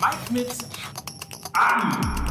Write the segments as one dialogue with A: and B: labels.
A: Mike mit AI.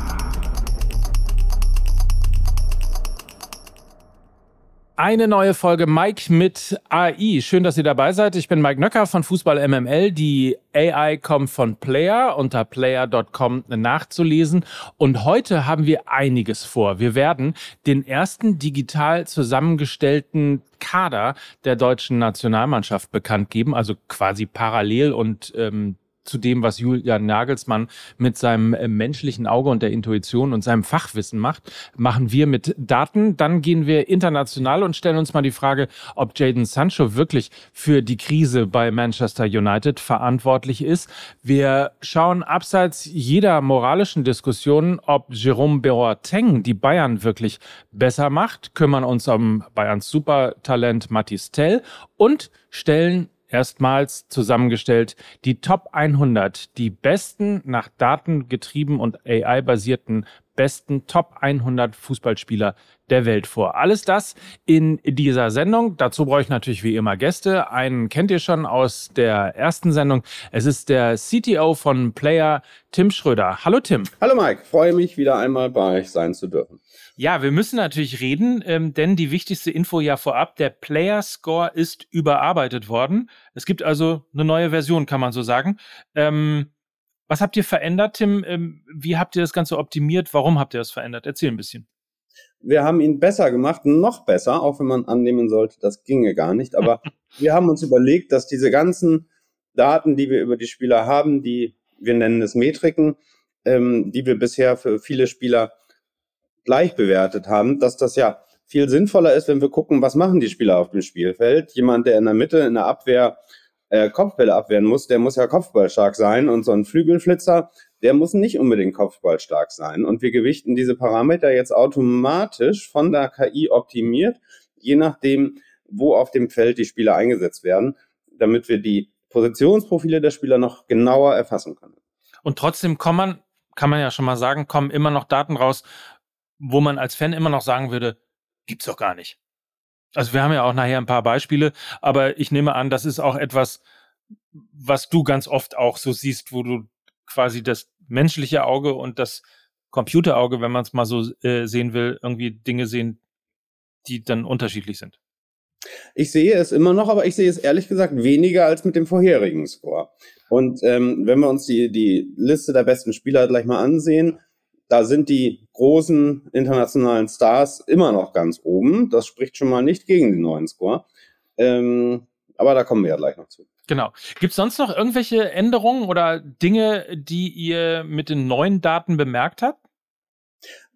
A: Eine neue Folge Mike mit AI. Schön, dass ihr dabei seid. Ich bin Mike Nöcker von Fußball MML. Die AI kommt von Player unter player.com nachzulesen. Und heute haben wir einiges vor. Wir werden den ersten digital zusammengestellten Kader der deutschen Nationalmannschaft bekannt geben, also quasi parallel und ähm, zu dem, was Julian Nagelsmann mit seinem äh, menschlichen Auge und der Intuition und seinem Fachwissen macht, machen wir mit Daten. Dann gehen wir international und stellen uns mal die Frage, ob Jaden Sancho wirklich für die Krise bei Manchester United verantwortlich ist. Wir schauen abseits jeder moralischen Diskussion, ob Jerome Boateng die Bayern wirklich besser macht, kümmern uns um Bayerns Supertalent Mathis Tell und stellen erstmals zusammengestellt. Die Top 100, die besten nach Daten getrieben und AI basierten besten Top 100 Fußballspieler der Welt vor. Alles das in dieser Sendung. Dazu brauche ich natürlich wie immer Gäste. Einen kennt ihr schon aus der ersten Sendung. Es ist der CTO von Player, Tim Schröder. Hallo Tim.
B: Hallo Mike, freue mich wieder einmal bei euch sein zu dürfen.
A: Ja, wir müssen natürlich reden, ähm, denn die wichtigste Info ja vorab, der Player Score ist überarbeitet worden. Es gibt also eine neue Version, kann man so sagen. Ähm, was habt ihr verändert, Tim? Ähm, wie habt ihr das Ganze optimiert? Warum habt ihr das verändert? Erzähl ein bisschen.
B: Wir haben ihn besser gemacht, noch besser, auch wenn man annehmen sollte, das ginge gar nicht. Aber wir haben uns überlegt, dass diese ganzen Daten, die wir über die Spieler haben, die wir nennen es Metriken, ähm, die wir bisher für viele Spieler gleich bewertet haben, dass das ja viel sinnvoller ist, wenn wir gucken, was machen die Spieler auf dem Spielfeld. Jemand, der in der Mitte in der Abwehr äh, Kopfbälle abwehren muss, der muss ja kopfballstark sein und so ein Flügelflitzer, der muss nicht unbedingt kopfballstark sein. Und wir gewichten diese Parameter jetzt automatisch von der KI optimiert, je nachdem, wo auf dem Feld die Spieler eingesetzt werden, damit wir die Positionsprofile der Spieler noch genauer erfassen können.
A: Und trotzdem kann man, kann man ja schon mal sagen, kommen immer noch Daten raus, wo man als Fan immer noch sagen würde, gibt's doch gar nicht. Also wir haben ja auch nachher ein paar Beispiele, aber ich nehme an, das ist auch etwas, was du ganz oft auch so siehst, wo du quasi das menschliche Auge und das Computerauge, wenn man es mal so äh, sehen will, irgendwie Dinge sehen, die dann unterschiedlich sind.
B: Ich sehe es immer noch, aber ich sehe es ehrlich gesagt weniger als mit dem vorherigen Score. Und ähm, wenn wir uns die, die Liste der besten Spieler gleich mal ansehen, da sind die großen internationalen Stars immer noch ganz oben. Das spricht schon mal nicht gegen den neuen Score. Ähm, aber da kommen wir ja gleich noch zu.
A: Genau. Gibt es sonst noch irgendwelche Änderungen oder Dinge, die ihr mit den neuen Daten bemerkt habt?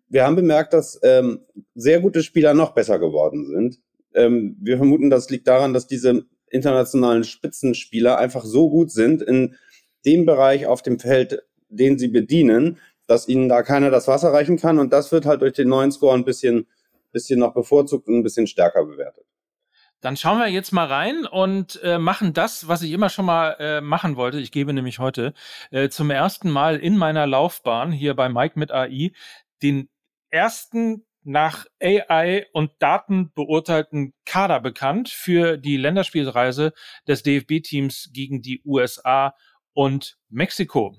B: Wir haben bemerkt, dass ähm, sehr gute Spieler noch besser geworden sind. Ähm, wir vermuten, das liegt daran, dass diese internationalen Spitzenspieler einfach so gut sind in dem Bereich auf dem Feld, den sie bedienen, dass ihnen da keiner das Wasser reichen kann. Und das wird halt durch den neuen Score ein bisschen, bisschen noch bevorzugt und ein bisschen stärker bewertet.
A: Dann schauen wir jetzt mal rein und äh, machen das, was ich immer schon mal äh, machen wollte. Ich gebe nämlich heute äh, zum ersten Mal in meiner Laufbahn hier bei Mike mit AI den ersten nach AI und Daten beurteilten Kader bekannt für die Länderspielreise des DFB-Teams gegen die USA und Mexiko.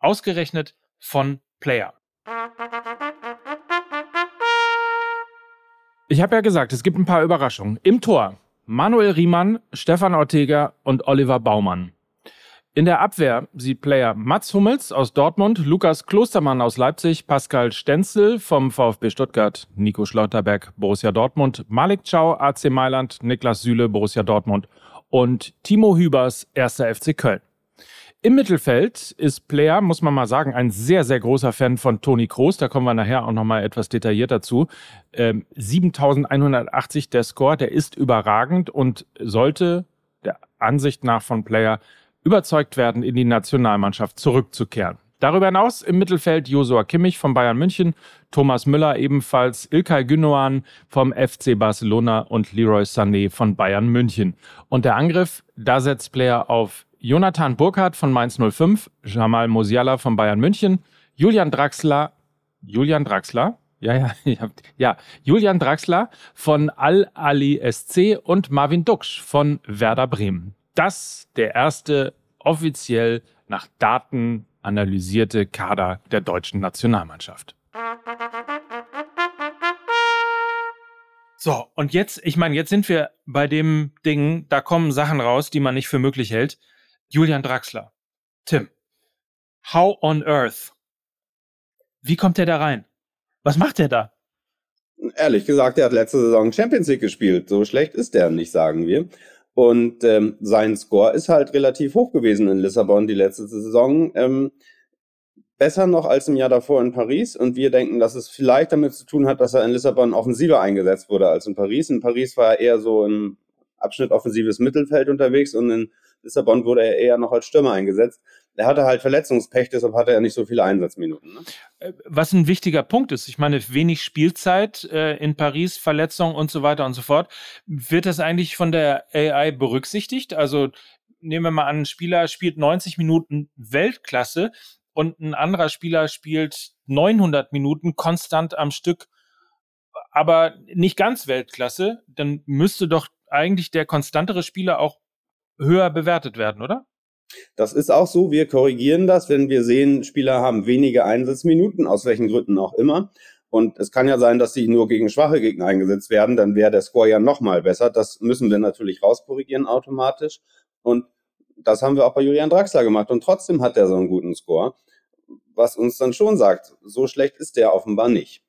A: Ausgerechnet von Player. Ich habe ja gesagt, es gibt ein paar Überraschungen. Im Tor Manuel Riemann, Stefan Ortega und Oliver Baumann. In der Abwehr sieht Player Mats Hummels aus Dortmund, Lukas Klostermann aus Leipzig, Pascal Stenzel vom VfB Stuttgart, Nico Schlotterberg, Borussia Dortmund, Malik Chow, AC Mailand, Niklas Süle, Borussia Dortmund und Timo Hübers, 1. FC Köln. Im Mittelfeld ist Player, muss man mal sagen, ein sehr, sehr großer Fan von Toni Kroos. Da kommen wir nachher auch nochmal etwas detailliert dazu. Ähm, 7180 der Score, der ist überragend und sollte der Ansicht nach von Player überzeugt werden, in die Nationalmannschaft zurückzukehren. Darüber hinaus im Mittelfeld Josua Kimmich von Bayern München, Thomas Müller ebenfalls, Ilkay Gündoğan vom FC Barcelona und Leroy Sané von Bayern München. Und der Angriff, da setzt Player auf Jonathan Burkhardt von Mainz 05, Jamal Musiala von Bayern München, Julian Draxler, Julian Draxler, ja, ja, ja, Julian Draxler von Al-Ali SC und Marvin Duksch von Werder Bremen. Das der erste offiziell nach Daten analysierte Kader der deutschen Nationalmannschaft. So, und jetzt, ich meine, jetzt sind wir bei dem Ding, da kommen Sachen raus, die man nicht für möglich hält. Julian Draxler. Tim. How on earth? Wie kommt der da rein? Was macht der da?
B: Ehrlich gesagt, er hat letzte Saison Champions League gespielt. So schlecht ist der nicht, sagen wir. Und ähm, sein Score ist halt relativ hoch gewesen in Lissabon die letzte Saison. Ähm, besser noch als im Jahr davor in Paris. Und wir denken, dass es vielleicht damit zu tun hat, dass er in Lissabon offensiver eingesetzt wurde als in Paris. In Paris war er eher so im Abschnitt offensives Mittelfeld unterwegs und in Lissabon wurde er eher noch als Stürmer eingesetzt. Er hatte halt Verletzungspech, deshalb hatte er nicht so viele Einsatzminuten. Ne?
A: Äh, was ein wichtiger Punkt ist. Ich meine, wenig Spielzeit äh, in Paris, Verletzung und so weiter und so fort. Wird das eigentlich von der AI berücksichtigt? Also nehmen wir mal an, ein Spieler spielt 90 Minuten Weltklasse und ein anderer Spieler spielt 900 Minuten konstant am Stück, aber nicht ganz Weltklasse, dann müsste doch eigentlich der konstantere Spieler auch höher bewertet werden, oder?
B: Das ist auch so. Wir korrigieren das, wenn wir sehen, Spieler haben wenige Einsatzminuten, aus welchen Gründen auch immer. Und es kann ja sein, dass sie nur gegen schwache Gegner eingesetzt werden, dann wäre der Score ja nochmal besser. Das müssen wir natürlich rauskorrigieren automatisch. Und das haben wir auch bei Julian Draxler gemacht und trotzdem hat er so einen guten Score, was uns dann schon sagt, so schlecht ist der offenbar nicht.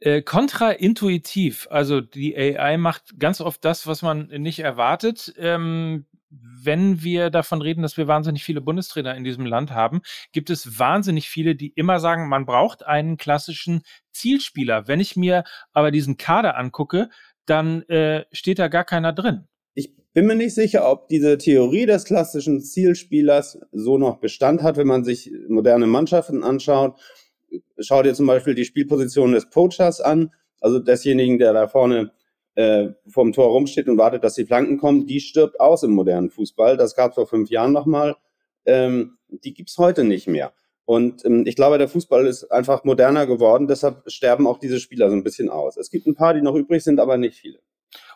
A: Äh, kontraintuitiv, also die AI macht ganz oft das, was man nicht erwartet. Ähm, wenn wir davon reden, dass wir wahnsinnig viele Bundestrainer in diesem Land haben, gibt es wahnsinnig viele, die immer sagen, man braucht einen klassischen Zielspieler. Wenn ich mir aber diesen Kader angucke, dann äh, steht da gar keiner drin
B: bin mir nicht sicher, ob diese Theorie des klassischen Zielspielers so noch Bestand hat, wenn man sich moderne Mannschaften anschaut. Schau dir zum Beispiel die Spielposition des Poachers an, also desjenigen, der da vorne äh, vom Tor rumsteht und wartet, dass die Flanken kommen, die stirbt aus im modernen Fußball. Das gab es vor fünf Jahren nochmal. Ähm, die gibt's heute nicht mehr. Und ähm, ich glaube, der Fußball ist einfach moderner geworden, deshalb sterben auch diese Spieler so ein bisschen aus. Es gibt ein paar, die noch übrig sind, aber nicht viele.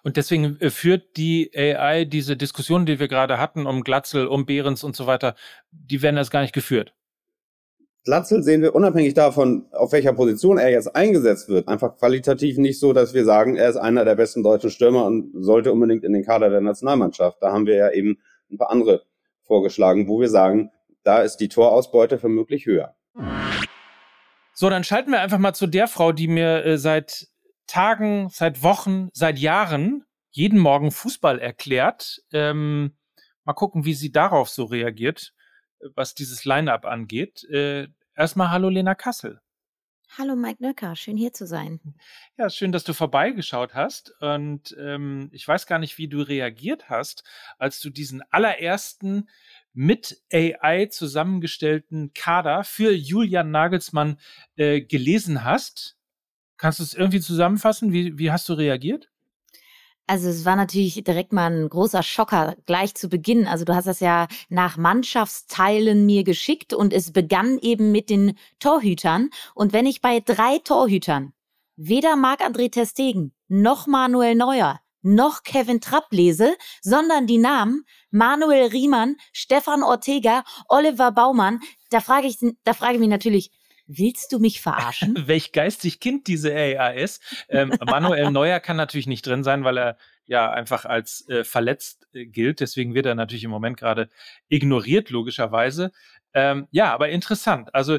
A: Und deswegen äh, führt die AI diese Diskussion, die wir gerade hatten, um Glatzel, um Behrens und so weiter, die werden das gar nicht geführt.
B: Glatzel sehen wir unabhängig davon, auf welcher Position er jetzt eingesetzt wird, einfach qualitativ nicht so, dass wir sagen, er ist einer der besten deutschen Stürmer und sollte unbedingt in den Kader der Nationalmannschaft. Da haben wir ja eben ein paar andere vorgeschlagen, wo wir sagen, da ist die Torausbeute vermutlich höher.
A: So, dann schalten wir einfach mal zu der Frau, die mir äh, seit Tagen, seit Wochen, seit Jahren jeden Morgen Fußball erklärt. Ähm, mal gucken, wie sie darauf so reagiert, was dieses Line-up angeht. Äh, erstmal hallo Lena Kassel.
C: Hallo Mike Nöcker, schön hier zu sein.
A: Ja, schön, dass du vorbeigeschaut hast. Und ähm, ich weiß gar nicht, wie du reagiert hast, als du diesen allerersten mit AI zusammengestellten Kader für Julian Nagelsmann äh, gelesen hast. Kannst du es irgendwie zusammenfassen? Wie, wie hast du reagiert?
C: Also es war natürlich direkt mal ein großer Schocker gleich zu Beginn. Also du hast das ja nach Mannschaftsteilen mir geschickt und es begann eben mit den Torhütern. Und wenn ich bei drei Torhütern weder Marc-André Testegen noch Manuel Neuer noch Kevin Trapp lese, sondern die Namen Manuel Riemann, Stefan Ortega, Oliver Baumann, da frage ich, da frage ich mich natürlich, Willst du mich verarschen?
A: Welch geistig Kind diese AI ist. Ähm, Manuel Neuer kann natürlich nicht drin sein, weil er ja einfach als äh, verletzt äh, gilt. Deswegen wird er natürlich im Moment gerade ignoriert, logischerweise. Ähm, ja, aber interessant. Also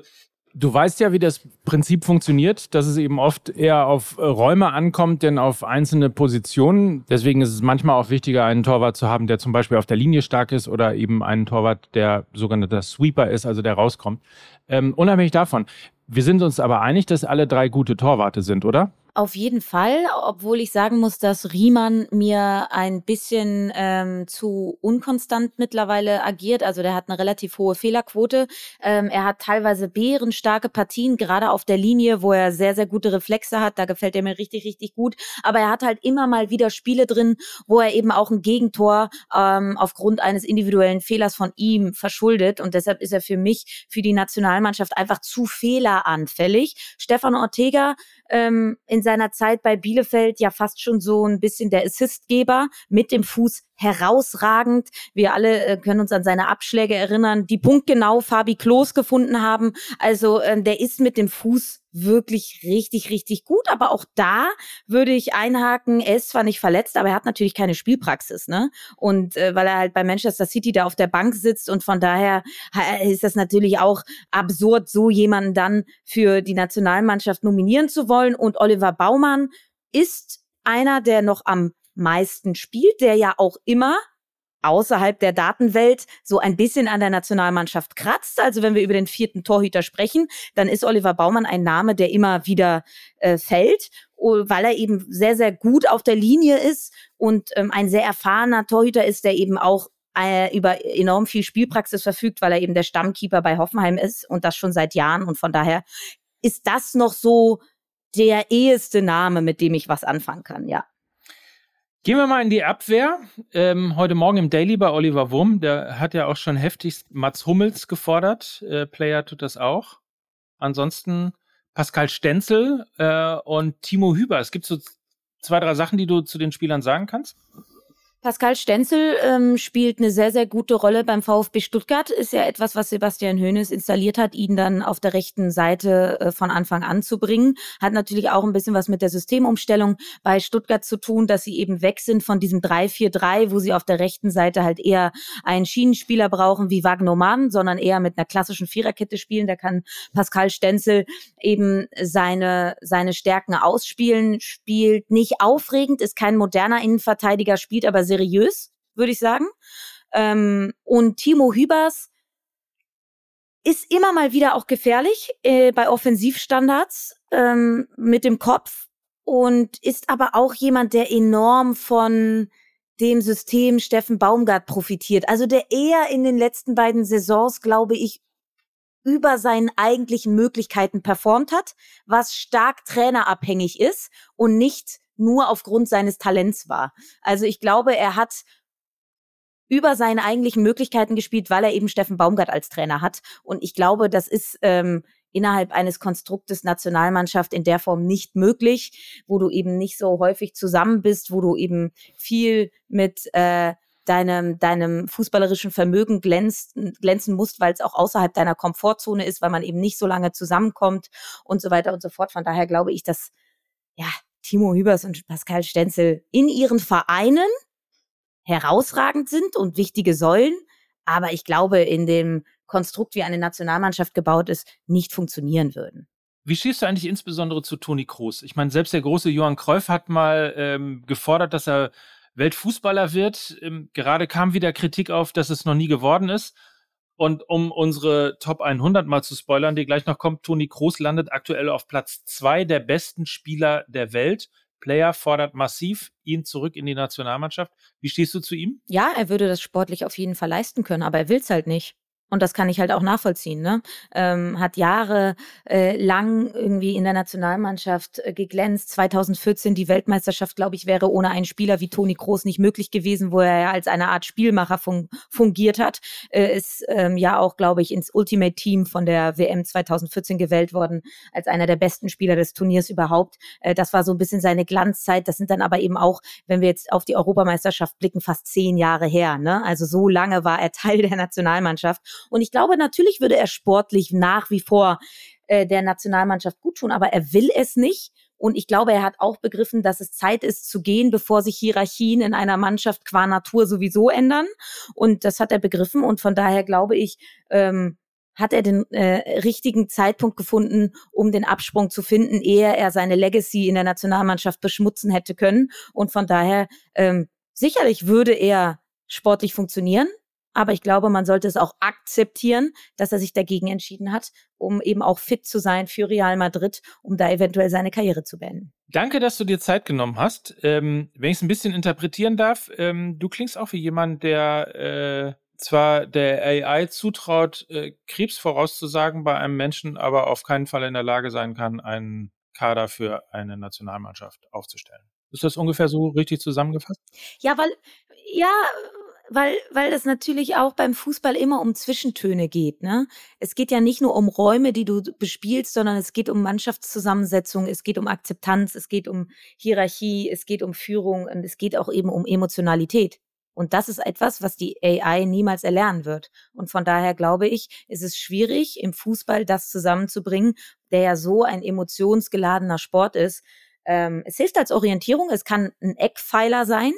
A: Du weißt ja, wie das Prinzip funktioniert, dass es eben oft eher auf äh, Räume ankommt, denn auf einzelne Positionen. Deswegen ist es manchmal auch wichtiger, einen Torwart zu haben, der zum Beispiel auf der Linie stark ist oder eben einen Torwart, der sogenannter Sweeper ist, also der rauskommt. Ähm, unabhängig davon. Wir sind uns aber einig, dass alle drei gute Torwarte sind, oder?
C: Auf jeden Fall, obwohl ich sagen muss, dass Riemann mir ein bisschen ähm, zu unkonstant mittlerweile agiert. Also der hat eine relativ hohe Fehlerquote. Ähm, er hat teilweise bärenstarke Partien, gerade auf der Linie, wo er sehr, sehr gute Reflexe hat. Da gefällt er mir richtig, richtig gut. Aber er hat halt immer mal wieder Spiele drin, wo er eben auch ein Gegentor ähm, aufgrund eines individuellen Fehlers von ihm verschuldet. Und deshalb ist er für mich, für die Nationalmannschaft einfach zu fehleranfällig. Stefan Ortega ähm, in seiner Zeit bei Bielefeld ja fast schon so ein bisschen der Assistgeber mit dem Fuß herausragend. Wir alle äh, können uns an seine Abschläge erinnern, die punktgenau Fabi Klos gefunden haben. Also ähm, der ist mit dem Fuß wirklich richtig, richtig gut. Aber auch da würde ich einhaken, er ist zwar nicht verletzt, aber er hat natürlich keine Spielpraxis, ne? Und äh, weil er halt bei Manchester City da auf der Bank sitzt und von daher ist das natürlich auch absurd, so jemanden dann für die Nationalmannschaft nominieren zu wollen. Und Oliver Baumann ist einer, der noch am meisten spielt, der ja auch immer außerhalb der Datenwelt so ein bisschen an der Nationalmannschaft kratzt. Also wenn wir über den vierten Torhüter sprechen, dann ist Oliver Baumann ein Name, der immer wieder äh, fällt, weil er eben sehr, sehr gut auf der Linie ist und ähm, ein sehr erfahrener Torhüter ist, der eben auch äh, über enorm viel Spielpraxis verfügt, weil er eben der Stammkeeper bei Hoffenheim ist und das schon seit Jahren. Und von daher ist das noch so der eheste Name, mit dem ich was anfangen kann, ja.
A: Gehen wir mal in die Abwehr. Ähm, heute Morgen im Daily bei Oliver Wurm, der hat ja auch schon heftig Mats Hummels gefordert. Äh, Player tut das auch. Ansonsten Pascal Stenzel äh, und Timo Hüber. Es gibt so zwei, drei Sachen, die du zu den Spielern sagen kannst.
C: Pascal Stenzel ähm, spielt eine sehr, sehr gute Rolle beim VfB Stuttgart. Ist ja etwas, was Sebastian Hoeneß installiert hat, ihn dann auf der rechten Seite äh, von Anfang an zu bringen. Hat natürlich auch ein bisschen was mit der Systemumstellung bei Stuttgart zu tun, dass sie eben weg sind von diesem 3-4-3, wo sie auf der rechten Seite halt eher einen Schienenspieler brauchen wie Wagnoman, sondern eher mit einer klassischen Viererkette spielen. Da kann Pascal Stenzel eben seine, seine Stärken ausspielen, spielt nicht aufregend, ist kein moderner Innenverteidiger, spielt aber sehr seriös, würde ich sagen. Ähm, und Timo Hübers ist immer mal wieder auch gefährlich äh, bei Offensivstandards ähm, mit dem Kopf und ist aber auch jemand, der enorm von dem System Steffen Baumgart profitiert. Also der eher in den letzten beiden Saisons, glaube ich, über seinen eigentlichen Möglichkeiten performt hat, was stark trainerabhängig ist und nicht nur aufgrund seines Talents war. Also ich glaube, er hat über seine eigentlichen Möglichkeiten gespielt, weil er eben Steffen Baumgart als Trainer hat. Und ich glaube, das ist ähm, innerhalb eines Konstruktes Nationalmannschaft in der Form nicht möglich, wo du eben nicht so häufig zusammen bist, wo du eben viel mit äh, deinem, deinem fußballerischen Vermögen glänzt, glänzen musst, weil es auch außerhalb deiner Komfortzone ist, weil man eben nicht so lange zusammenkommt und so weiter und so fort. Von daher glaube ich, dass ja, Timo Hübers und Pascal Stenzel in ihren Vereinen herausragend sind und wichtige Säulen, aber ich glaube, in dem Konstrukt, wie eine Nationalmannschaft gebaut ist, nicht funktionieren würden.
A: Wie stehst du eigentlich insbesondere zu Toni Kroos? Ich meine, selbst der große Johann Cruyff hat mal ähm, gefordert, dass er Weltfußballer wird. Ähm, gerade kam wieder Kritik auf, dass es noch nie geworden ist. Und um unsere Top 100 mal zu spoilern, die gleich noch kommt, Toni Kroos landet aktuell auf Platz zwei der besten Spieler der Welt. Player fordert massiv ihn zurück in die Nationalmannschaft. Wie stehst du zu ihm?
C: Ja, er würde das sportlich auf jeden Fall leisten können, aber er will es halt nicht. Und das kann ich halt auch nachvollziehen. Ne? Ähm, hat Jahre äh, lang irgendwie in der Nationalmannschaft äh, geglänzt. 2014 die Weltmeisterschaft, glaube ich, wäre ohne einen Spieler wie Toni Kroos nicht möglich gewesen, wo er ja als eine Art Spielmacher fun fungiert hat. Äh, ist ähm, ja auch, glaube ich, ins Ultimate Team von der WM 2014 gewählt worden als einer der besten Spieler des Turniers überhaupt. Äh, das war so ein bisschen seine Glanzzeit. Das sind dann aber eben auch, wenn wir jetzt auf die Europameisterschaft blicken, fast zehn Jahre her. Ne? Also so lange war er Teil der Nationalmannschaft. Und ich glaube, natürlich würde er sportlich nach wie vor äh, der Nationalmannschaft gut tun, aber er will es nicht. Und ich glaube, er hat auch begriffen, dass es Zeit ist zu gehen, bevor sich Hierarchien in einer Mannschaft qua Natur sowieso ändern. Und das hat er begriffen. Und von daher glaube ich, ähm, hat er den äh, richtigen Zeitpunkt gefunden, um den Absprung zu finden, ehe er seine Legacy in der Nationalmannschaft beschmutzen hätte können. Und von daher, ähm, sicherlich würde er sportlich funktionieren. Aber ich glaube, man sollte es auch akzeptieren, dass er sich dagegen entschieden hat, um eben auch fit zu sein für Real Madrid, um da eventuell seine Karriere zu beenden.
A: Danke, dass du dir Zeit genommen hast. Ähm, wenn ich es ein bisschen interpretieren darf, ähm, du klingst auch wie jemand, der äh, zwar der AI zutraut, äh, Krebs vorauszusagen bei einem Menschen, aber auf keinen Fall in der Lage sein kann, einen Kader für eine Nationalmannschaft aufzustellen. Ist das ungefähr so richtig zusammengefasst?
C: Ja, weil, ja, weil, weil das natürlich auch beim Fußball immer um Zwischentöne geht. Ne? Es geht ja nicht nur um Räume, die du bespielst, sondern es geht um Mannschaftszusammensetzung, es geht um Akzeptanz, es geht um Hierarchie, es geht um Führung und es geht auch eben um Emotionalität. Und das ist etwas, was die AI niemals erlernen wird. Und von daher glaube ich, ist es schwierig, im Fußball das zusammenzubringen, der ja so ein emotionsgeladener Sport ist. Ähm, es hilft als Orientierung, es kann ein Eckpfeiler sein,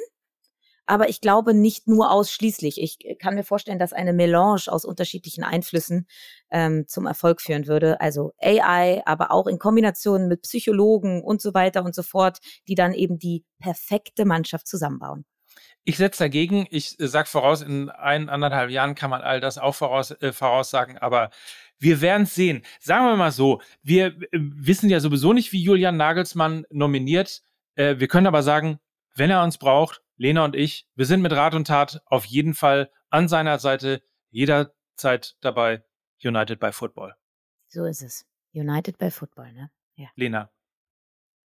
C: aber ich glaube nicht nur ausschließlich. Ich kann mir vorstellen, dass eine Melange aus unterschiedlichen Einflüssen ähm, zum Erfolg führen würde. Also AI, aber auch in Kombination mit Psychologen und so weiter und so fort, die dann eben die perfekte Mannschaft zusammenbauen.
A: Ich setze dagegen. Ich äh, sage voraus, in ein, anderthalb Jahren kann man all das auch voraus, äh, voraussagen, aber wir werden es sehen. Sagen wir mal so, wir äh, wissen ja sowieso nicht, wie Julian Nagelsmann nominiert. Äh, wir können aber sagen, wenn er uns braucht, Lena und ich, wir sind mit Rat und Tat auf jeden Fall an seiner Seite jederzeit dabei. United by Football.
C: So ist es. United by Football, ne?
A: Ja. Lena.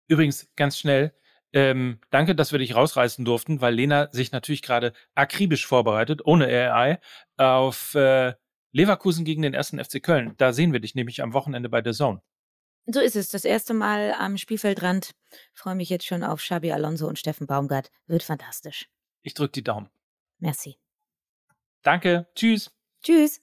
A: Übrigens, ganz schnell, ähm, danke, dass wir dich rausreißen durften, weil Lena sich natürlich gerade akribisch vorbereitet, ohne AI, auf äh, Leverkusen gegen den ersten FC Köln. Da sehen wir dich nämlich am Wochenende bei The Zone.
C: So ist es. Das erste Mal am Spielfeldrand. Freue mich jetzt schon auf Xabi Alonso und Steffen Baumgart. Wird fantastisch.
A: Ich drücke die Daumen.
C: Merci.
A: Danke. Tschüss.
C: Tschüss.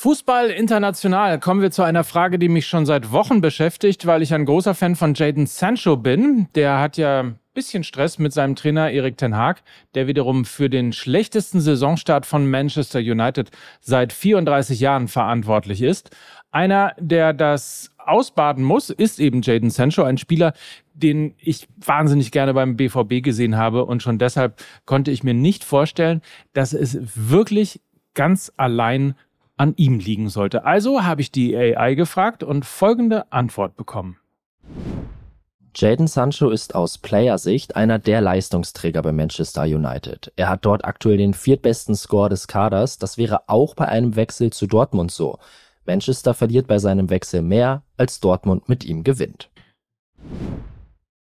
A: Fußball international. Kommen wir zu einer Frage, die mich schon seit Wochen beschäftigt, weil ich ein großer Fan von Jaden Sancho bin. Der hat ja ein bisschen Stress mit seinem Trainer Erik Ten Haag, der wiederum für den schlechtesten Saisonstart von Manchester United seit 34 Jahren verantwortlich ist. Einer, der das ausbaden muss, ist eben Jaden Sancho, ein Spieler, den ich wahnsinnig gerne beim BVB gesehen habe und schon deshalb konnte ich mir nicht vorstellen, dass es wirklich ganz allein an ihm liegen sollte. Also habe ich die AI gefragt und folgende Antwort bekommen.
D: Jaden Sancho ist aus Player-Sicht einer der Leistungsträger bei Manchester United. Er hat dort aktuell den viertbesten Score des Kaders. Das wäre auch bei einem Wechsel zu Dortmund so. Manchester verliert bei seinem Wechsel mehr, als Dortmund mit ihm gewinnt.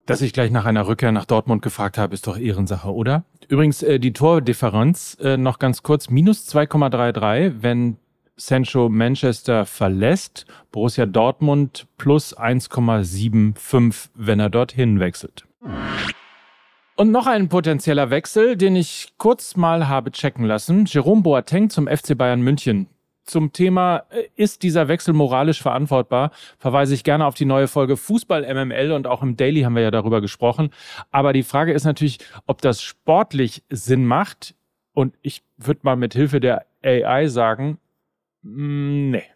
A: Dass ich gleich nach einer Rückkehr nach Dortmund gefragt habe, ist doch Ehrensache, oder? Übrigens, äh, die Tordifferenz äh, noch ganz kurz, minus 2,33, wenn Sancho Manchester verlässt, Borussia Dortmund plus 1,75, wenn er dorthin wechselt. Und noch ein potenzieller Wechsel, den ich kurz mal habe checken lassen. Jerome Boateng zum FC Bayern München. Zum Thema, äh, ist dieser Wechsel moralisch verantwortbar, verweise ich gerne auf die neue Folge Fußball MML und auch im Daily haben wir ja darüber gesprochen. Aber die Frage ist natürlich, ob das sportlich Sinn macht. Und ich würde mal mit Hilfe der AI sagen, Mm, ne.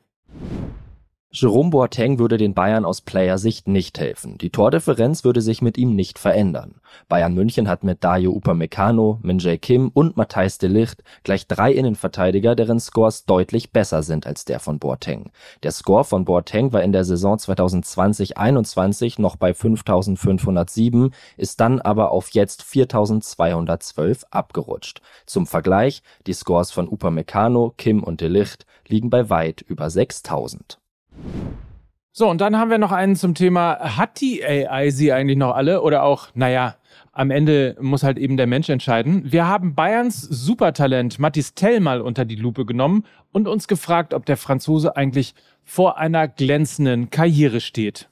D: Jerome Boateng würde den Bayern aus Player-Sicht nicht helfen. Die Tordifferenz würde sich mit ihm nicht verändern. Bayern München hat mit Dayo Upamecano, Min-Jae Kim und Matthijs de Ligt gleich drei Innenverteidiger, deren Scores deutlich besser sind als der von Boateng. Der Score von Boateng war in der Saison 2020/21 noch bei 5507, ist dann aber auf jetzt 4212 abgerutscht. Zum Vergleich, die Scores von Upamecano, Kim und de Ligt liegen bei weit über 6000.
A: So, und dann haben wir noch einen zum Thema, hat die AI sie eigentlich noch alle? Oder auch, naja, am Ende muss halt eben der Mensch entscheiden. Wir haben Bayerns Supertalent Mathis Tell mal unter die Lupe genommen und uns gefragt, ob der Franzose eigentlich vor einer glänzenden Karriere steht.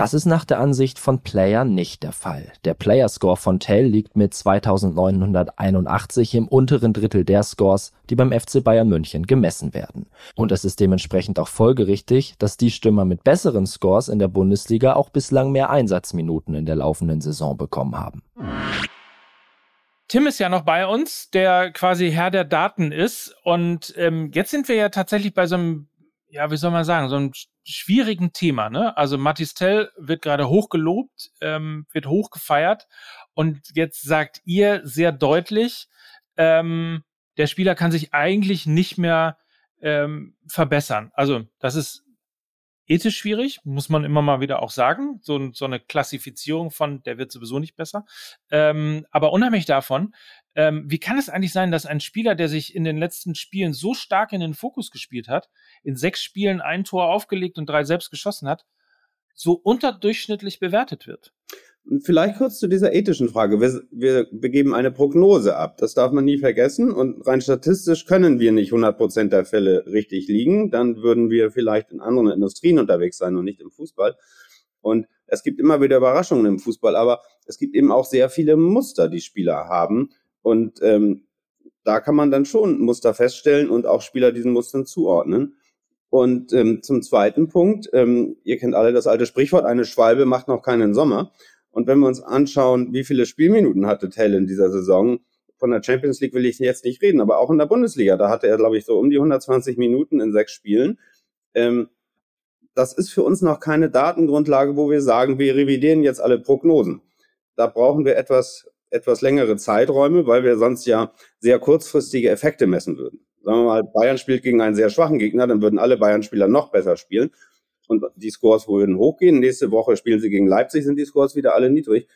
D: Das ist nach der Ansicht von Player nicht der Fall. Der Player-Score von Tell liegt mit 2981 im unteren Drittel der Scores, die beim FC Bayern München gemessen werden. Und es ist dementsprechend auch folgerichtig, dass die Stürmer mit besseren Scores in der Bundesliga auch bislang mehr Einsatzminuten in der laufenden Saison bekommen haben.
A: Tim ist ja noch bei uns, der quasi Herr der Daten ist. Und ähm, jetzt sind wir ja tatsächlich bei so einem ja, wie soll man sagen, so einem schwierigen Thema. Ne? Also Matistel wird gerade hochgelobt, ähm, wird hochgefeiert und jetzt sagt ihr sehr deutlich, ähm, der Spieler kann sich eigentlich nicht mehr ähm, verbessern. Also das ist ethisch schwierig, muss man immer mal wieder auch sagen. So, so eine Klassifizierung von, der wird sowieso nicht besser. Ähm, aber unheimlich davon, ähm, wie kann es eigentlich sein, dass ein Spieler, der sich in den letzten Spielen so stark in den Fokus gespielt hat, in sechs Spielen ein Tor aufgelegt und drei selbst geschossen hat, so unterdurchschnittlich bewertet wird?
B: Vielleicht kurz zu dieser ethischen Frage. Wir, wir begeben eine Prognose ab. Das darf man nie vergessen. Und rein statistisch können wir nicht 100 Prozent der Fälle richtig liegen. Dann würden wir vielleicht in anderen Industrien unterwegs sein und nicht im Fußball. Und es gibt immer wieder Überraschungen im Fußball, aber es gibt eben auch sehr viele Muster, die Spieler haben. Und ähm, da kann man dann schon Muster feststellen und auch Spieler diesen Mustern zuordnen. Und ähm, zum zweiten Punkt, ähm, ihr kennt alle das alte Sprichwort, eine Schwalbe macht noch keinen Sommer. Und wenn wir uns anschauen, wie viele Spielminuten hatte Tell in dieser Saison, von der Champions League will ich jetzt nicht reden, aber auch in der Bundesliga, da hatte er, glaube ich, so um die 120 Minuten in sechs Spielen. Ähm, das ist für uns noch keine Datengrundlage, wo wir sagen, wir revidieren jetzt alle Prognosen. Da brauchen wir etwas, etwas längere Zeiträume, weil wir sonst ja sehr kurzfristige Effekte messen würden. Sagen wir mal, Bayern spielt gegen einen sehr schwachen Gegner, dann würden alle Bayern-Spieler noch besser spielen und die Scores würden hochgehen. Nächste Woche spielen sie gegen Leipzig, sind die Scores wieder alle niedrig.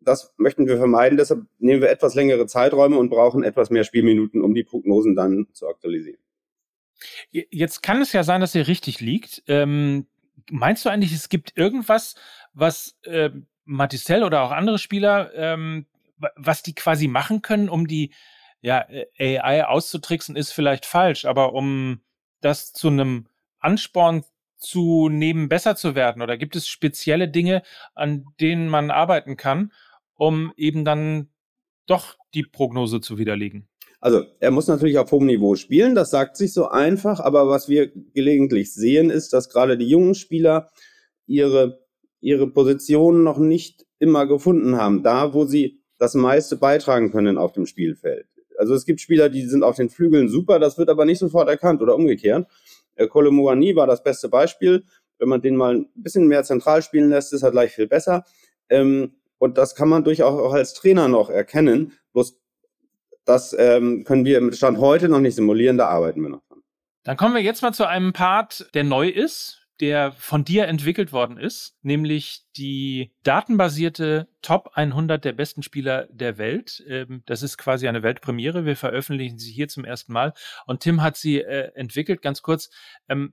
B: Das möchten wir vermeiden, deshalb nehmen wir etwas längere Zeiträume und brauchen etwas mehr Spielminuten, um die Prognosen dann zu aktualisieren.
A: Jetzt kann es ja sein, dass ihr richtig liegt. Ähm, meinst du eigentlich, es gibt irgendwas, was äh, Matistel oder auch andere Spieler, ähm, was die quasi machen können, um die ja, AI auszutricksen, ist vielleicht falsch, aber um das zu einem Ansporn zu nehmen, besser zu werden? Oder gibt es spezielle Dinge, an denen man arbeiten kann, um eben dann doch die Prognose zu widerlegen?
B: Also er muss natürlich auf hohem Niveau spielen, das sagt sich so einfach, aber was wir gelegentlich sehen, ist, dass gerade die jungen Spieler ihre, ihre Position noch nicht immer gefunden haben, da wo sie das meiste beitragen können auf dem Spielfeld. Also es gibt Spieler, die sind auf den Flügeln super, das wird aber nicht sofort erkannt oder umgekehrt. Äh, war das beste Beispiel. Wenn man den mal ein bisschen mehr zentral spielen lässt, ist er gleich viel besser. Ähm, und das kann man durchaus auch als Trainer noch erkennen. Bloß das ähm, können wir im Stand heute noch nicht simulieren, da arbeiten wir noch dran.
A: Dann kommen wir jetzt mal zu einem Part, der neu ist der von dir entwickelt worden ist, nämlich die datenbasierte Top 100 der besten Spieler der Welt. Ähm, das ist quasi eine Weltpremiere. Wir veröffentlichen sie hier zum ersten Mal. Und Tim hat sie äh, entwickelt. Ganz kurz, ähm,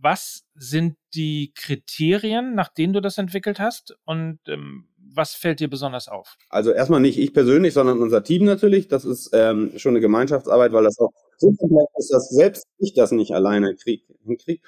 A: was sind die Kriterien, nach denen du das entwickelt hast? Und ähm, was fällt dir besonders auf?
B: Also erstmal nicht ich persönlich, sondern unser Team natürlich. Das ist schon eine Gemeinschaftsarbeit, weil das auch so komplex ist, dass selbst ich das nicht alleine hinkriege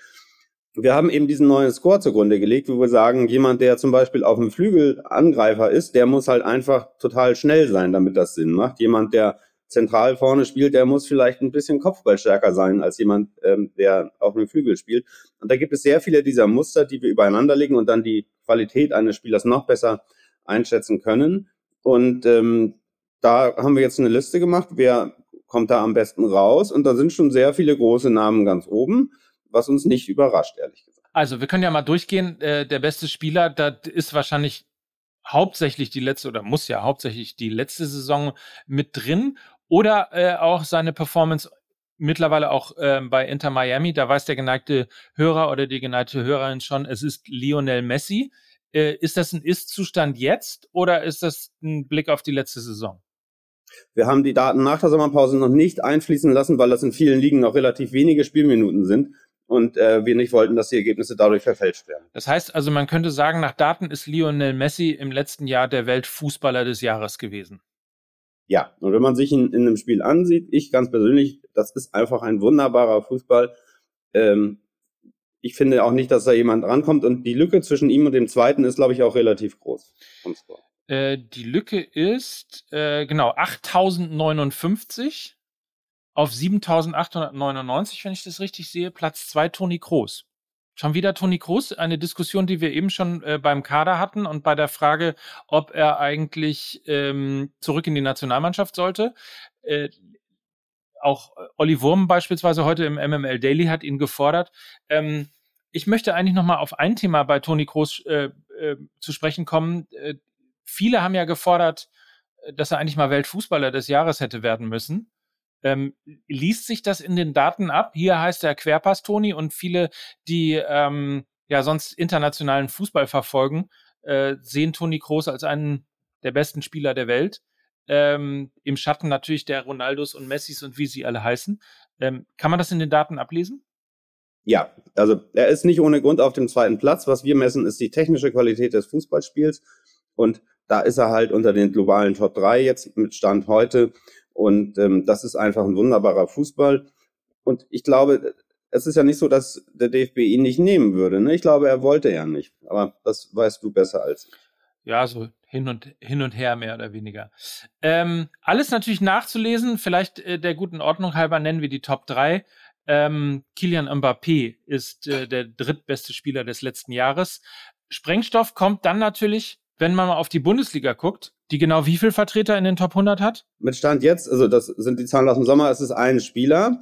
B: wir haben eben diesen neuen Score zugrunde gelegt, wo wir sagen, jemand, der zum Beispiel auf dem Flügel Angreifer ist, der muss halt einfach total schnell sein, damit das Sinn macht. Jemand, der zentral vorne spielt, der muss vielleicht ein bisschen Kopfballstärker sein als jemand, ähm, der auf dem Flügel spielt. Und da gibt es sehr viele dieser Muster, die wir übereinander legen und dann die Qualität eines Spielers noch besser einschätzen können. Und ähm, da haben wir jetzt eine Liste gemacht, wer kommt da am besten raus. Und da sind schon sehr viele große Namen ganz oben was uns nicht überrascht, ehrlich gesagt.
A: Also, wir können ja mal durchgehen. Äh, der beste Spieler, da ist wahrscheinlich hauptsächlich die letzte oder muss ja hauptsächlich die letzte Saison mit drin oder äh, auch seine Performance mittlerweile auch äh, bei Inter Miami. Da weiß der geneigte Hörer oder die geneigte Hörerin schon, es ist Lionel Messi. Äh, ist das ein Ist-Zustand jetzt oder ist das ein Blick auf die letzte Saison?
B: Wir haben die Daten nach der Sommerpause noch nicht einfließen lassen, weil das in vielen Ligen noch relativ wenige Spielminuten sind und äh, wir nicht wollten, dass die Ergebnisse dadurch verfälscht werden.
A: Das heißt also, man könnte sagen, nach Daten ist Lionel Messi im letzten Jahr der Weltfußballer des Jahres gewesen.
B: Ja, und wenn man sich ihn in einem Spiel ansieht, ich ganz persönlich, das ist einfach ein wunderbarer Fußball. Ähm, ich finde auch nicht, dass da jemand rankommt und die Lücke zwischen ihm und dem zweiten ist, glaube ich, auch relativ groß.
A: Äh, die Lücke ist, äh, genau, 8059 auf 7899, wenn ich das richtig sehe, Platz zwei Toni Kroos. Schon wieder Toni Kroos, eine Diskussion, die wir eben schon äh, beim Kader hatten und bei der Frage, ob er eigentlich ähm, zurück in die Nationalmannschaft sollte. Äh, auch äh, Olli Wurm beispielsweise heute im MML Daily hat ihn gefordert. Ähm, ich möchte eigentlich noch mal auf ein Thema bei Toni Kroos äh, äh, zu sprechen kommen. Äh, viele haben ja gefordert, dass er eigentlich mal Weltfußballer des Jahres hätte werden müssen. Ähm, liest sich das in den Daten ab? Hier heißt er Querpass Toni und viele, die ähm, ja sonst internationalen Fußball verfolgen, äh, sehen Toni Kroos als einen der besten Spieler der Welt. Ähm, Im Schatten natürlich der Ronaldos und Messis und wie sie alle heißen. Ähm, kann man das in den Daten ablesen?
B: Ja, also er ist nicht ohne Grund auf dem zweiten Platz. Was wir messen, ist die technische Qualität des Fußballspiels. Und da ist er halt unter den globalen Top 3 jetzt mit Stand heute. Und ähm, das ist einfach ein wunderbarer Fußball. Und ich glaube, es ist ja nicht so, dass der DFB ihn nicht nehmen würde. Ne? Ich glaube, er wollte ja nicht. Aber das weißt du besser als ich.
A: Ja, so hin und, hin und her mehr oder weniger. Ähm, alles natürlich nachzulesen. Vielleicht äh, der guten Ordnung halber nennen wir die Top 3. Ähm, Kilian Mbappé ist äh, der drittbeste Spieler des letzten Jahres. Sprengstoff kommt dann natürlich, wenn man mal auf die Bundesliga guckt, die genau wie viel Vertreter in den Top 100 hat?
B: Mit Stand jetzt, also das sind die Zahlen aus dem Sommer, es ist ein Spieler.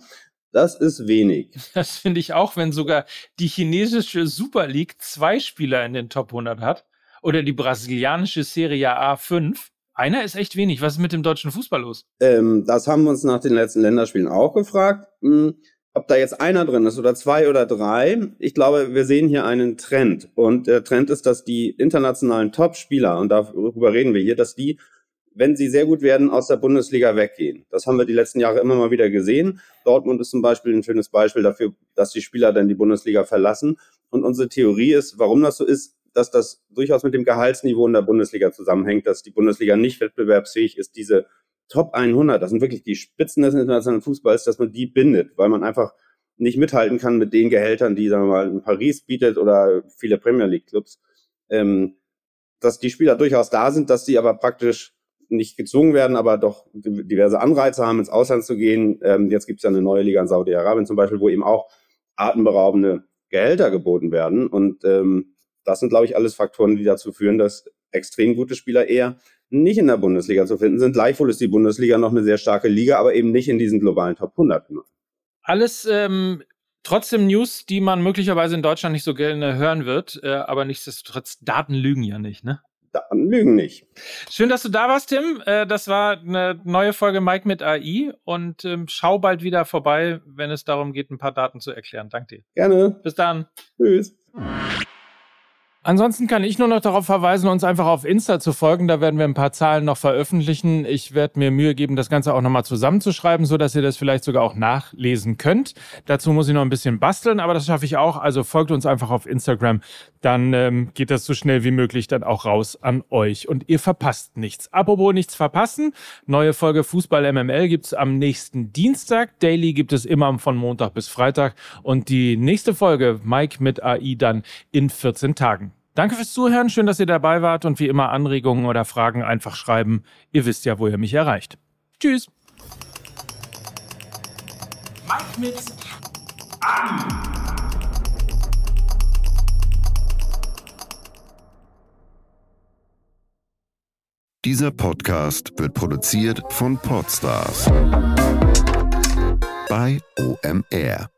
B: Das ist wenig.
A: Das finde ich auch, wenn sogar die chinesische Super League zwei Spieler in den Top 100 hat oder die brasilianische Serie A 5. Einer ist echt wenig. Was ist mit dem deutschen Fußball los?
B: Ähm, das haben wir uns nach den letzten Länderspielen auch gefragt. Hm, ob da jetzt einer drin ist oder zwei oder drei, ich glaube, wir sehen hier einen Trend. Und der Trend ist, dass die internationalen Top-Spieler, und darüber reden wir hier, dass die, wenn sie sehr gut werden, aus der Bundesliga weggehen. Das haben wir die letzten Jahre immer mal wieder gesehen. Dortmund ist zum Beispiel ein schönes Beispiel dafür, dass die Spieler dann die Bundesliga verlassen. Und unsere Theorie ist, warum das so ist, dass das durchaus mit dem Gehaltsniveau in der Bundesliga zusammenhängt, dass die Bundesliga nicht wettbewerbsfähig ist, diese Top 100, das sind wirklich die Spitzen des internationalen Fußballs, dass man die bindet, weil man einfach nicht mithalten kann mit den Gehältern, die, sagen wir mal, in Paris bietet oder viele Premier League Clubs. Ähm, dass die Spieler durchaus da sind, dass sie aber praktisch nicht gezwungen werden, aber doch diverse Anreize haben, ins Ausland zu gehen. Ähm, jetzt gibt es ja eine neue Liga in Saudi-Arabien zum Beispiel, wo eben auch atemberaubende Gehälter geboten werden. Und ähm, das sind, glaube ich, alles Faktoren, die dazu führen, dass extrem gute Spieler eher nicht in der Bundesliga zu finden sind. Gleichwohl ist die Bundesliga noch eine sehr starke Liga, aber eben nicht in diesen globalen Top 100.
A: Alles ähm, trotzdem News, die man möglicherweise in Deutschland nicht so gerne hören wird, äh, aber nichtsdestotrotz, Daten lügen ja nicht, ne?
B: Daten lügen nicht.
A: Schön, dass du da warst, Tim. Äh, das war eine neue Folge Mike mit AI und ähm, schau bald wieder vorbei, wenn es darum geht, ein paar Daten zu erklären. Danke dir.
B: Gerne.
A: Bis dann.
B: Tschüss.
A: Ansonsten kann ich nur noch darauf verweisen, uns einfach auf Insta zu folgen. Da werden wir ein paar Zahlen noch veröffentlichen. Ich werde mir Mühe geben, das Ganze auch nochmal zusammenzuschreiben, so dass ihr das vielleicht sogar auch nachlesen könnt. Dazu muss ich noch ein bisschen basteln, aber das schaffe ich auch. Also folgt uns einfach auf Instagram. Dann ähm, geht das so schnell wie möglich dann auch raus an euch und ihr verpasst nichts. Apropos nichts verpassen. Neue Folge Fußball MML gibt's am nächsten Dienstag. Daily gibt es immer von Montag bis Freitag und die nächste Folge Mike mit AI dann in 14 Tagen. Danke fürs Zuhören, schön, dass ihr dabei wart und wie immer Anregungen oder Fragen einfach schreiben. Ihr wisst ja, wo ihr mich erreicht. Tschüss. Mike mit an.
E: Dieser Podcast wird produziert von Podstars bei OMR.